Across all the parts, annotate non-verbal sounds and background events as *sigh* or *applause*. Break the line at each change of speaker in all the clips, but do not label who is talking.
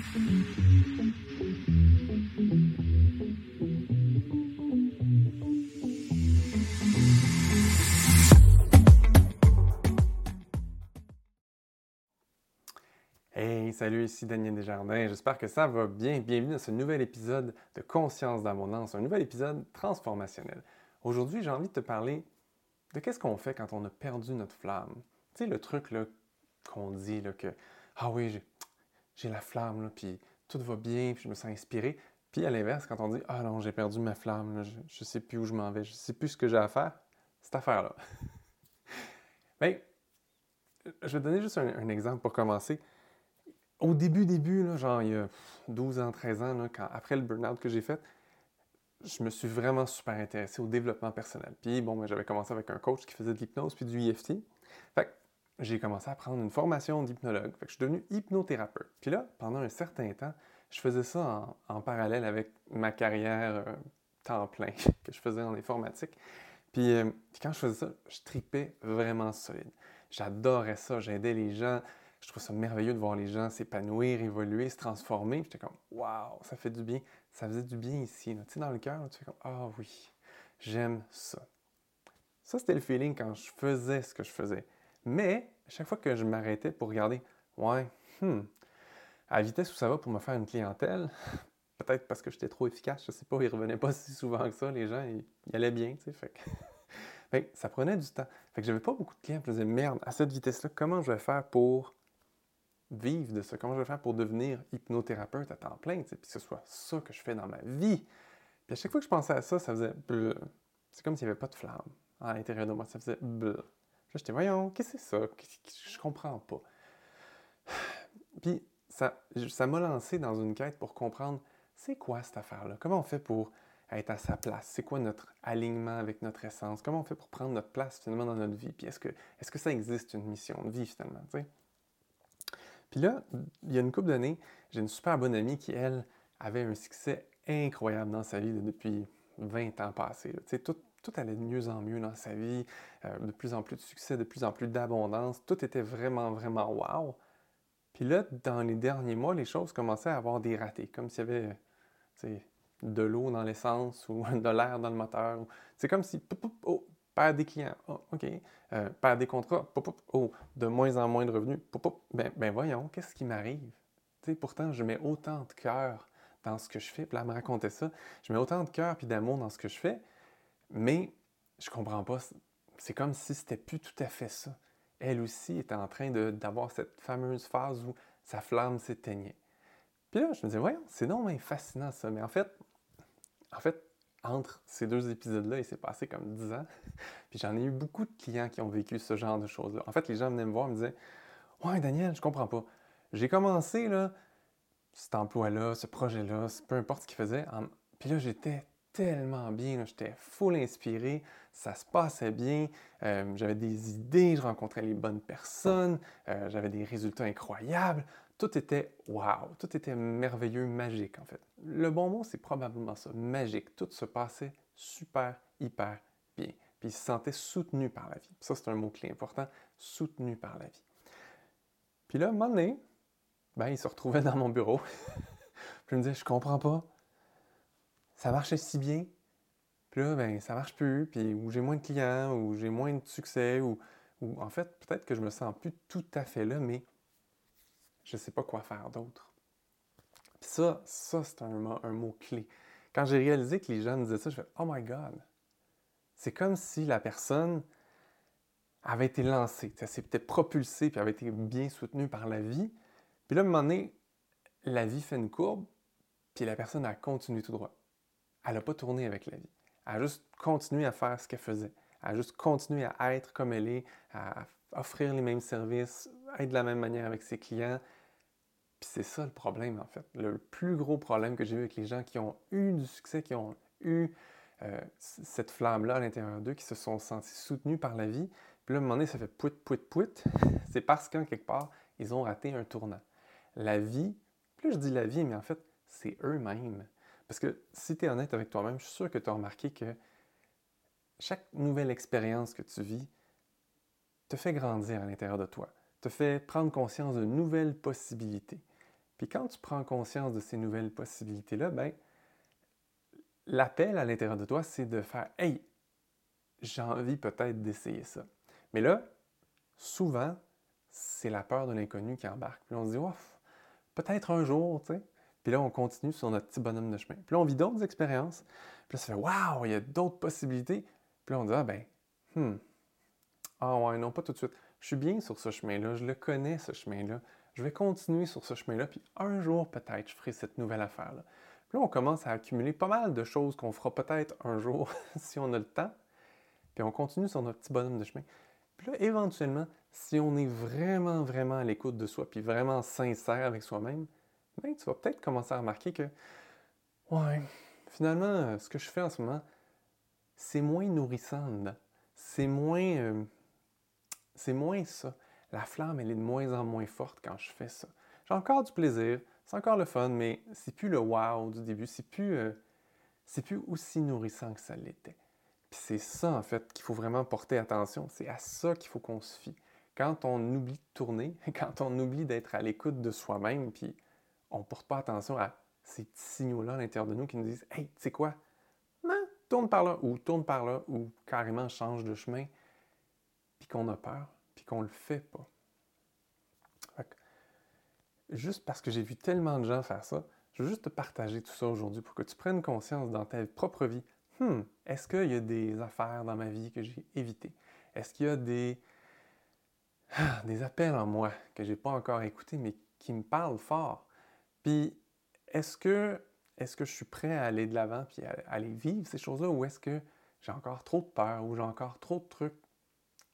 Hey, salut, ici Daniel Desjardins. J'espère que ça va bien. Bienvenue dans ce nouvel épisode de Conscience d'abondance, un nouvel épisode transformationnel. Aujourd'hui, j'ai envie de te parler de qu'est-ce qu'on fait quand on a perdu notre flamme. Tu sais, le truc qu'on dit là, que Ah oui, j'ai la flamme, là, puis tout va bien, puis je me sens inspiré. Puis à l'inverse, quand on dit Ah non, j'ai perdu ma flamme, je ne sais plus où je m'en vais, je ne sais plus ce que j'ai à faire, cette affaire-là. *laughs* Bien, je vais donner juste un exemple pour commencer au début, début, là, genre il y a 12 ans, 13 ans, là, quand, après le burn-out que j'ai fait, je me suis vraiment super intéressé au développement personnel. Puis bon, ben, j'avais commencé avec un coach qui faisait de l'hypnose puis du EFT. J'ai commencé à prendre une formation d'hypnologue. Je suis devenu hypnothérapeute. Puis là, pendant un certain temps, je faisais ça en, parallèle avec ma carrière euh, temps plein *laughs* que je faisais en informatique. Puis, euh, puis, quand je faisais ça, je tripais vraiment solide. J'adorais ça, j'aidais les gens, je trouve ça merveilleux de voir les gens s'épanouir, évoluer, se transformer. J'étais comme, waouh, ça fait du bien. Ça faisait du bien ici. Tu sais, dans le cœur, tu fais comme, ah oui, j'aime ça. Ça, c'était le feeling quand je faisais ce que je faisais. Mais, à chaque fois que je m'arrêtais pour regarder, ouais, hmm, à la vitesse où ça va pour me faire une clientèle, *laughs* peut-être parce que j'étais trop efficace, je sais pas, ils revenaient pas *laughs* si souvent que ça, les gens, ils, allaient bien, tu sais, *laughs* fait que... ça prenait du temps. Fait que j'avais pas beaucoup de clients, je me disais, merde, à cette vitesse-là, comment je vais faire pour vivre de ça? Comment je vais faire pour devenir hypnothérapeute à temps plein, puis que ce soit ça que je fais dans ma vie? Puis à chaque fois que je pensais à ça, ça faisait C'est comme s'il n'y avait pas de flamme à l'intérieur de moi. Ça faisait bleu. J'étais, voyons, qu'est-ce que c'est ça? Je comprends pas. *sighs* Puis ça, ça m'a lancé dans une quête pour comprendre c'est quoi cette affaire-là? Comment on fait pour être à sa place? C'est quoi notre alignement avec notre essence? Comment on fait pour prendre notre place finalement dans notre vie? Puis est-ce que, est que ça existe une mission de vie finalement? Puis là, il y a une couple d'années, j'ai une super bonne amie qui, elle, avait un succès incroyable dans sa vie depuis 20 ans passés. Tout allait de mieux en mieux dans sa vie, euh, de plus en plus de succès, de plus en plus d'abondance. Tout était vraiment, vraiment wow. Puis là, dans les derniers mois, les choses commençaient à avoir des ratés, comme s'il y avait de l'eau dans l'essence *laughs* ou de l'air dans le moteur. C'est comme si, oh, perd des clients, oh, OK. Euh, perd des contrats, oh, de moins en moins de revenus, ben, ben, voyons, qu'est-ce qui m'arrive? pourtant, je mets autant de cœur dans ce que je fais. Puis là, me racontait ça. Je mets autant de cœur puis d'amour dans ce que je fais, mais je comprends pas. C'est comme si c'était plus tout à fait ça. Elle aussi était en train d'avoir cette fameuse phase où sa flamme s'éteignait. Puis là, je me disais, voyons, c'est non mais fascinant ça. Mais en fait, en fait, entre ces deux épisodes-là, il s'est passé comme dix ans. *laughs* Puis j'en ai eu beaucoup de clients qui ont vécu ce genre de choses-là. En fait, les gens venaient me voir et me disaient Ouais, Daniel, je comprends pas. J'ai commencé là, cet emploi-là, ce projet-là, peu importe ce qu'il faisait. Puis là, j'étais tellement bien, j'étais full inspiré, ça se passait bien, euh, j'avais des idées, je rencontrais les bonnes personnes, euh, j'avais des résultats incroyables tout était wow, tout était merveilleux, magique en fait. Le bon mot, c'est probablement ça, magique. Tout se passait super, hyper bien. Puis il se sentait soutenu par la vie. Ça, c'est un mot-clé important, soutenu par la vie. Puis là, un moment donné, ben, il se retrouvait dans mon bureau. *laughs* puis il me disait, je comprends pas. Ça marchait si bien. Puis là, ben, ça marche plus. Puis ou j'ai moins de clients, ou j'ai moins de succès, ou, en fait, peut-être que je me sens plus tout à fait là, mais je ne sais pas quoi faire d'autre. Puis ça, ça c'est un, un mot-clé. Quand j'ai réalisé que les gens me disaient ça, je fais Oh my God! C'est comme si la personne avait été lancée, s'est peut-être propulsée, puis avait été bien soutenue par la vie. Puis là, à un moment donné, la vie fait une courbe, puis la personne a continué tout droit. Elle n'a pas tourné avec la vie. Elle a juste continué à faire ce qu'elle faisait. Elle a juste continué à être comme elle est, à offrir les mêmes services, être de la même manière avec ses clients, puis c'est ça le problème, en fait. Le plus gros problème que j'ai eu avec les gens qui ont eu du succès, qui ont eu euh, cette flamme-là à l'intérieur d'eux, qui se sont sentis soutenus par la vie, puis là, à un moment donné, ça fait pouit, pouit, pouit, *laughs* c'est parce qu'en quelque part, ils ont raté un tournant. La vie, plus je dis la vie, mais en fait, c'est eux-mêmes. Parce que si tu es honnête avec toi-même, je suis sûr que tu as remarqué que chaque nouvelle expérience que tu vis te fait grandir à l'intérieur de toi, te fait prendre conscience de nouvelles possibilités. Puis quand tu prends conscience de ces nouvelles possibilités-là, ben, l'appel à l'intérieur de toi, c'est de faire Hey, j'ai envie peut-être d'essayer ça. Mais là, souvent, c'est la peur de l'inconnu qui embarque. Puis on se dit, peut-être un jour, tu sais. Puis là, on continue sur notre petit bonhomme de chemin. Puis là, on vit d'autres expériences. Puis là, ça fait, waouh, il y a d'autres possibilités. Puis là, on dit, ah ben, hmm, ah ouais, non, pas tout de suite. Je suis bien sur ce chemin-là, je le connais, ce chemin-là. Je vais continuer sur ce chemin-là, puis un jour, peut-être, je ferai cette nouvelle affaire-là. Puis là, on commence à accumuler pas mal de choses qu'on fera peut-être un jour *laughs* si on a le temps. Puis on continue sur notre petit bonhomme de chemin. Puis là, éventuellement, si on est vraiment, vraiment à l'écoute de soi, puis vraiment sincère avec soi-même, ben, tu vas peut-être commencer à remarquer que, ouais, finalement, ce que je fais en ce moment, c'est moins nourrissant C'est moins, euh, c'est moins ça. La flamme, elle est de moins en moins forte quand je fais ça. J'ai encore du plaisir, c'est encore le fun, mais c'est plus le wow du début, c'est plus, euh, c'est plus aussi nourrissant que ça l'était. Puis c'est ça, en fait, qu'il faut vraiment porter attention. C'est à ça qu'il faut qu'on se fie. Quand on oublie de tourner, *laughs* quand on oublie d'être à l'écoute de soi-même, puis on ne porte pas attention à ces petits signaux-là à l'intérieur de nous qui nous disent Hey, tu sais quoi? Non, tourne par là, ou tourne par là, ou carrément change de chemin, puis qu'on a peur, puis qu'on ne le fait pas. juste parce que j'ai vu tellement de gens faire ça, je veux juste te partager tout ça aujourd'hui pour que tu prennes conscience dans ta propre vie hmm, est-ce qu'il y a des affaires dans ma vie que j'ai évitées? Est-ce qu'il y a des, des appels en moi que je n'ai pas encore écoutés, mais qui me parlent fort? Puis, est-ce que, est que je suis prêt à aller de l'avant puis à, aller vivre ces choses-là ou est-ce que j'ai encore trop de peur ou j'ai encore trop de trucs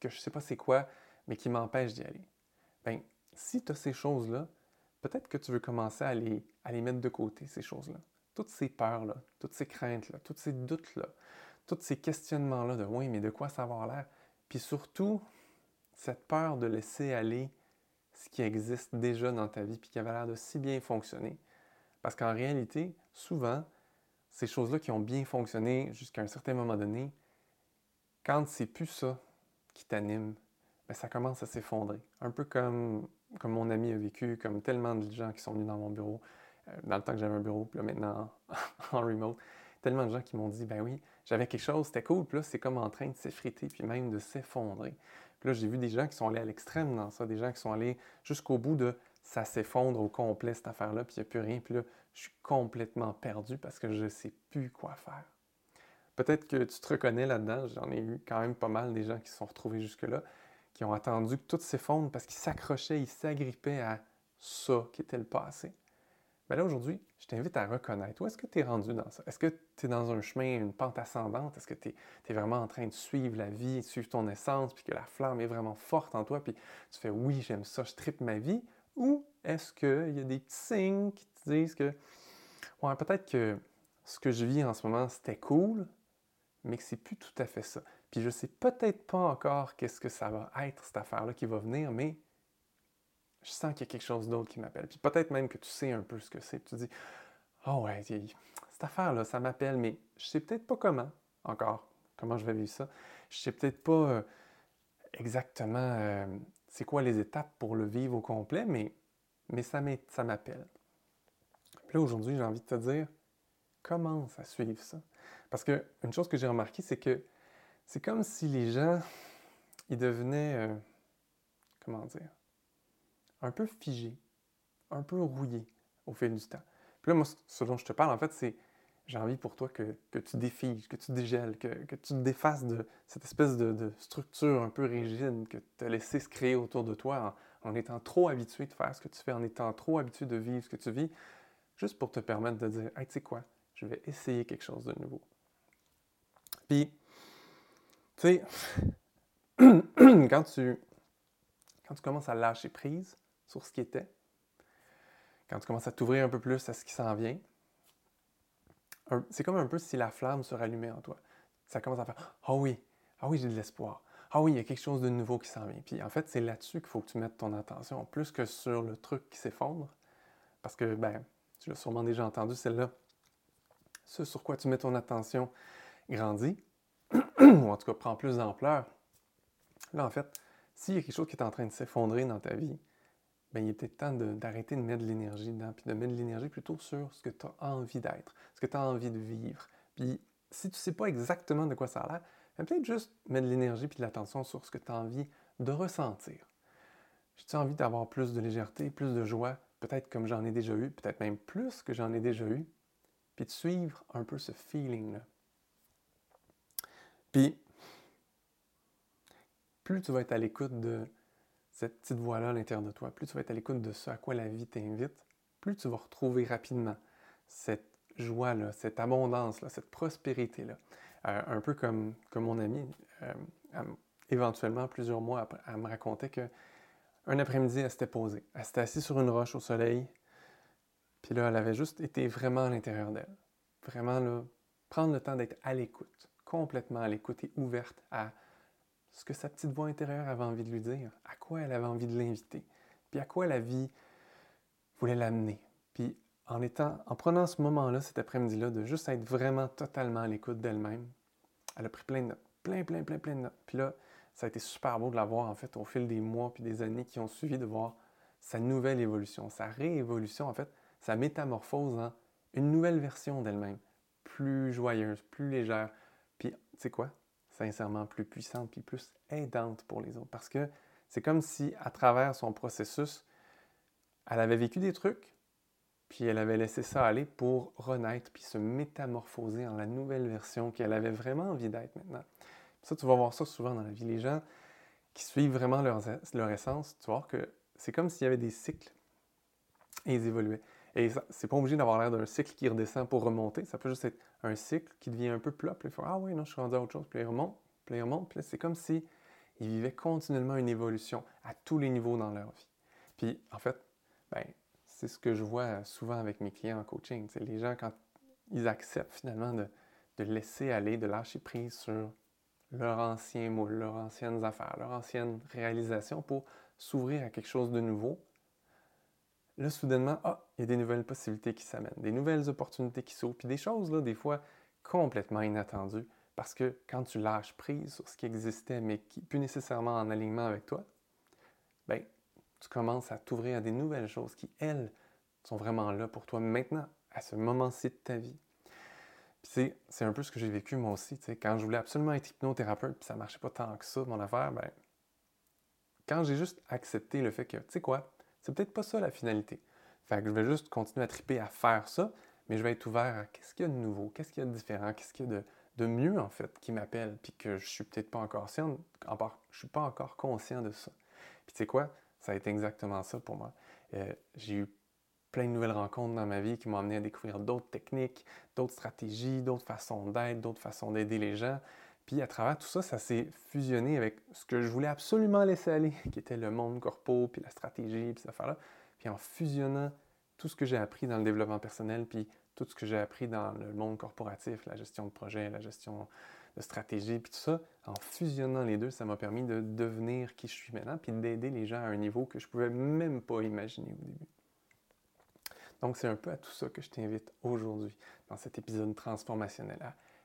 que je ne sais pas c'est quoi, mais qui m'empêchent d'y aller? Bien, si tu as ces choses-là, peut-être que tu veux commencer à les, à les mettre de côté, ces choses-là toutes ces peurs-là, toutes ces craintes-là, tous ces doutes-là, tous ces questionnements-là de oui, mais de quoi ça va l'air? Puis surtout, cette peur de laisser aller ce qui existe déjà dans ta vie puis qui avait l'air de si bien fonctionner. Parce qu'en réalité, souvent, ces choses-là qui ont bien fonctionné jusqu'à un certain moment donné, quand c'est plus ça qui t'anime, ben ça commence à s'effondrer. Un peu comme, comme mon ami a vécu, comme tellement de gens qui sont venus dans mon bureau. Euh, dans le temps que j'avais un bureau, puis là maintenant en, *laughs* remote, tellement de gens qui m'ont dit ben oui, j'avais quelque chose, c'était cool, puis là c'est comme en train de s'effriter, puis même de s'effondrer. Puis là j'ai vu des gens qui sont allés à l'extrême dans ça, des gens qui sont allés jusqu'au bout de ça s'effondre au complet cette affaire-là, puis il n'y a plus rien, puis là je suis complètement perdu parce que je ne sais plus quoi faire. Peut-être que tu te reconnais là-dedans, j'en ai eu quand même pas mal des gens qui se sont retrouvés jusque-là, qui ont attendu que tout s'effondre parce qu'ils s'accrochaient, ils s'agrippaient à ça qui était le passé. Mais là, aujourd'hui, je t'invite à reconnaître où est-ce que tu es rendu dans ça? Est-ce que tu es dans un chemin, une pente ascendante? Est-ce que tu es, vraiment en train de suivre la vie, de suivre ton essence, puis que la flamme est vraiment forte en toi, puis tu fais oui, j'aime ça, je tripe ma vie? Ou est-ce qu'il y a des petits signes qui te disent que, ouais, peut-être que ce que je vis en ce moment, c'était cool, mais que c'est plus tout à fait ça. Puis je sais peut-être pas encore qu'est-ce que ça va être, cette affaire-là qui va venir, mais je sens qu'il y a quelque chose d'autre qui m'appelle. Puis peut-être même que tu sais un peu ce que c'est. Tu dis, oh ouais, cette affaire-là, ça m'appelle, mais je sais peut-être pas comment encore, comment je vais vivre ça. Je sais peut-être pas euh, exactement euh, c'est quoi les étapes pour le vivre au complet, mais, mais ça m'appelle. Puis là, aujourd'hui, j'ai envie de te dire, commence à suivre ça? Parce que une chose que j'ai remarqué, c'est que c'est comme si les gens, ils devenaient, euh, comment dire, un peu figé, un peu rouillé au fil du temps. Puis là, moi, ce dont je te parle, en fait, c'est j'ai envie pour toi que, tu défiges, que tu dégèles, que, tu te défasses de cette espèce de, structure un peu rigide que tu as laissé se créer autour de toi en, étant trop habitué de faire ce que tu fais, en étant trop habitué de vivre ce que tu vis, juste pour te permettre de dire Hey, tu sais quoi, je vais essayer quelque chose de nouveau. Puis, tu sais, *clears throat* quand tu, quand tu commences à lâcher prise, sur ce qui était, quand tu commences à t'ouvrir un peu plus à ce qui s'en vient, c'est comme un peu si la flamme se rallumait en toi. Ça commence à faire Ah oui, ah oui, j'ai de l'espoir. Ah oui, il y a quelque chose de nouveau qui s'en vient. Puis en fait, c'est là-dessus qu'il faut que tu mettes ton attention, plus que sur le truc qui s'effondre. Parce que, ben, tu l'as sûrement déjà entendu, celle-là. Ce sur quoi tu mets ton attention grandit, *clears throat* ou en tout cas prend plus d'ampleur. Là, en fait, s'il y a quelque chose qui est en train de s'effondrer dans ta vie, ben, il était temps d'arrêter de, mettre de l'énergie dedans, puis de mettre de l'énergie plutôt sur ce que tu as envie d'être, ce que tu as envie de vivre. Puis si tu ne sais pas exactement de quoi ça a l'air, ben, peut-être juste mettre de l'énergie puis de l'attention sur ce que tu as envie de ressentir. J'ai-tu envie d'avoir plus de légèreté, plus de joie, peut-être comme j'en ai déjà eu, peut-être même plus que j'en ai déjà eu, puis de suivre un peu ce feeling-là? Puis, plus tu vas être à l'écoute de cette petite voix-là à l'intérieur de toi, plus tu vas être à l'écoute de ce à quoi la vie t'invite, plus tu vas retrouver rapidement cette joie-là, cette abondance-là, cette prospérité-là. Euh, un peu comme, comme mon ami, euh, éventuellement, plusieurs mois après, elle me racontait qu'un après-midi, elle s'était posée. Elle s'était assise sur une roche au soleil, puis là, elle avait juste été vraiment à l'intérieur d'elle. Vraiment, là, prendre le temps d'être à l'écoute, complètement à l'écoute et ouverte à ce que sa petite voix intérieure avait envie de lui dire, à quoi elle avait envie de l'inviter, puis à quoi la vie voulait l'amener. Puis en étant, en prenant ce moment-là, cet après-midi-là, de juste être vraiment totalement à l'écoute d'elle-même, elle a pris plein de notes, plein, plein, plein, plein de notes. Puis là, ça a été super beau de la voir, en fait, au fil des mois puis des années qui ont suivi, de voir sa nouvelle évolution, sa réévolution, en fait, sa métamorphose en une nouvelle version d'elle-même, plus joyeuse, plus légère, puis, tu sais quoi? Sincèrement plus puissante puis plus aidante pour les autres. Parce que c'est comme si, à travers son processus, elle avait vécu des trucs, puis elle avait laissé ça aller pour renaître puis se métamorphoser en la nouvelle version qu'elle avait vraiment envie d'être maintenant. ça, tu vas voir ça souvent dans la vie. Les gens qui suivent vraiment leur, leur essence, tu voir que c'est comme s'il y avait des cycles et ils évoluaient. Et c'est pas obligé d'avoir l'air d'un cycle qui redescend pour remonter. Ça peut juste être un cycle qui devient un peu plat. Puis il faut Ah oui, non, je suis rendu à autre chose. Puis il remonte, puis il remonte. Puis c'est comme si ils vivaient continuellement une évolution à tous les niveaux dans leur vie. Puis en fait, ben, c'est ce que je vois souvent avec mes clients en coaching. C'est les gens, quand ils acceptent finalement de, de laisser aller, de lâcher prise sur leur ancien moule, leurs anciennes affaires, leurs anciennes réalisations pour s'ouvrir à quelque chose de nouveau, là, soudainement, ah, il y a des nouvelles possibilités qui s'amènent, des nouvelles opportunités qui s'ouvrent, puis des choses, là, des fois, complètement inattendues, parce que quand tu lâches prise sur ce qui existait, mais qui n'est plus nécessairement en alignement avec toi, ben, tu commences à t'ouvrir à des nouvelles choses qui, elles, sont vraiment là pour toi maintenant, à ce moment-ci de ta vie. C'est un peu ce que j'ai vécu moi aussi. Quand je voulais absolument être hypnothérapeute, puis ça marchait pas tant que ça, mon affaire, ben, quand j'ai juste accepté le fait que, tu sais quoi, c'est peut-être pas ça la finalité. Fait que je vais juste continuer à triper à faire ça, mais je vais être ouvert à qu'est-ce qu'il y a de nouveau, qu'est-ce qu'il y a de différent, qu'est-ce qu'il y a de, mieux en fait qui m'appelle, puis que je suis peut-être pas encore conscient, je suis pas encore conscient de ça. Puis tu sais quoi, ça a été exactement ça pour moi. Euh, j'ai eu plein de nouvelles rencontres dans ma vie qui m'ont amené à découvrir d'autres techniques, d'autres stratégies, d'autres façons d'être, d'autres façons d'aider les gens. Puis à travers tout ça, ça s'est fusionné avec ce que je voulais absolument laisser aller, *laughs* qui était le monde corpo, puis la stratégie, puis ces affaires-là. Puis en fusionnant tout ce que j'ai appris dans le développement personnel, puis tout ce que j'ai appris dans le monde corporatif, la gestion de projet, la gestion de stratégie, puis tout ça, en fusionnant les deux, ça m'a permis de devenir qui je suis maintenant, puis d'aider les gens à un niveau que je ne pouvais même pas imaginer au début. Donc c'est un peu à tout ça que je t'invite aujourd'hui dans cet épisode transformationnel,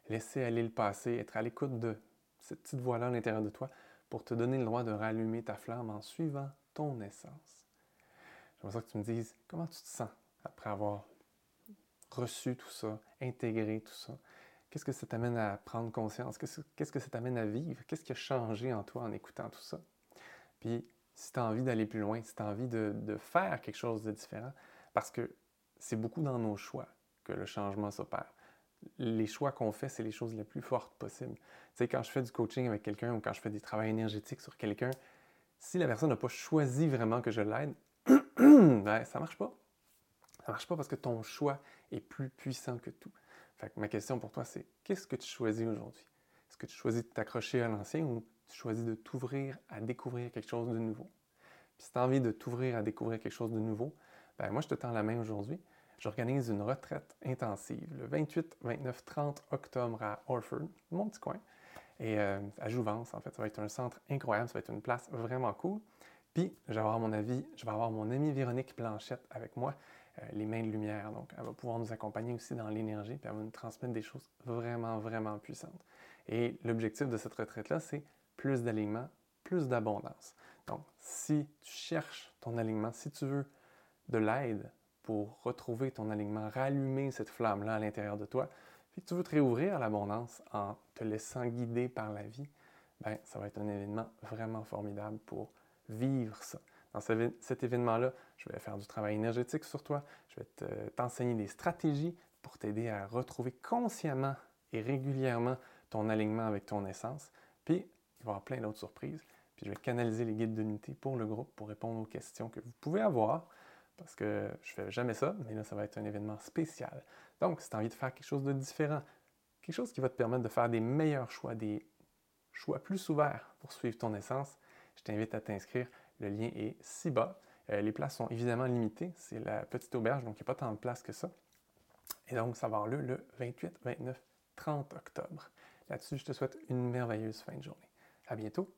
laisser aller le passé, être à l'écoute de cette petite voix-là à l'intérieur de toi pour te donner le droit de rallumer ta flamme en suivant ton essence. J'aimerais que tu me dises comment tu te sens après avoir reçu tout ça, intégré tout ça? Qu'est-ce que ça t'amène à prendre conscience? Qu'est-ce que ça t'amène à vivre? Qu'est-ce qui a changé en toi en écoutant tout ça? Puis, si tu as envie d'aller plus loin, si tu as envie de, faire quelque chose de différent, parce que c'est beaucoup dans nos choix que le changement s'opère les choix qu'on fait, c'est les choses les plus fortes possibles. Tu sais, quand je fais du coaching avec quelqu'un ou quand je fais des travaux énergétiques sur quelqu'un, si la personne n'a pas choisi vraiment que je l'aide, *clears throat* ben, ça marche pas. Ça marche pas parce que ton choix est plus puissant que tout. Fait ma question pour toi, c'est qu'est-ce que tu choisis aujourd'hui? Est-ce que tu choisis de t'accrocher à l'ancien ou tu choisis de t'ouvrir à découvrir quelque chose de nouveau? Puis si tu as envie de t'ouvrir à découvrir quelque chose de nouveau, ben moi je te tends la main aujourd'hui j'organise une retraite intensive le 28, 29, 30 octobre à Orford, mon petit coin, et euh, à Jouvence, en fait. Ça va être un centre incroyable, ça va être une place vraiment cool. Puis, je vais avoir mon avis, je vais avoir mon amie Véronique Blanchette avec moi, euh, les mains de lumière. Donc, elle va pouvoir nous accompagner aussi dans l'énergie, puis elle va nous transmettre des choses vraiment, vraiment puissantes. Et l'objectif de cette retraite-là, c'est plus d'alignement, plus d'abondance. Donc, si tu cherches ton alignement, si tu veux de l'aide pour retrouver ton alignement, rallumer cette flamme-là à l'intérieur de toi, puis tu veux te réouvrir à l'abondance en te laissant guider par la vie, ben, ça va être un événement vraiment formidable pour vivre ça. Dans cet événement-là, je vais faire du travail énergétique sur toi, je vais t'enseigner des stratégies pour t'aider à retrouver consciemment et régulièrement ton alignement avec ton essence. Puis, il va y avoir plein d'autres surprises. Puis, je vais canaliser les guides d'unité pour le groupe pour répondre aux questions que vous pouvez avoir parce que je fais jamais ça, mais là, ça va être un événement spécial. Donc, si tu as envie de faire quelque chose de différent, quelque chose qui va te permettre de faire des meilleurs choix, des choix plus ouverts pour suivre ton essence, je t'invite à t'inscrire. Le lien est ci bas. Euh, les places sont évidemment limitées. C'est la petite auberge, donc il n'y a pas tant de place que ça. Et donc, ça va avoir lieu le 28, 29, 30 octobre. Là-dessus, je te souhaite une merveilleuse fin de journée. À bientôt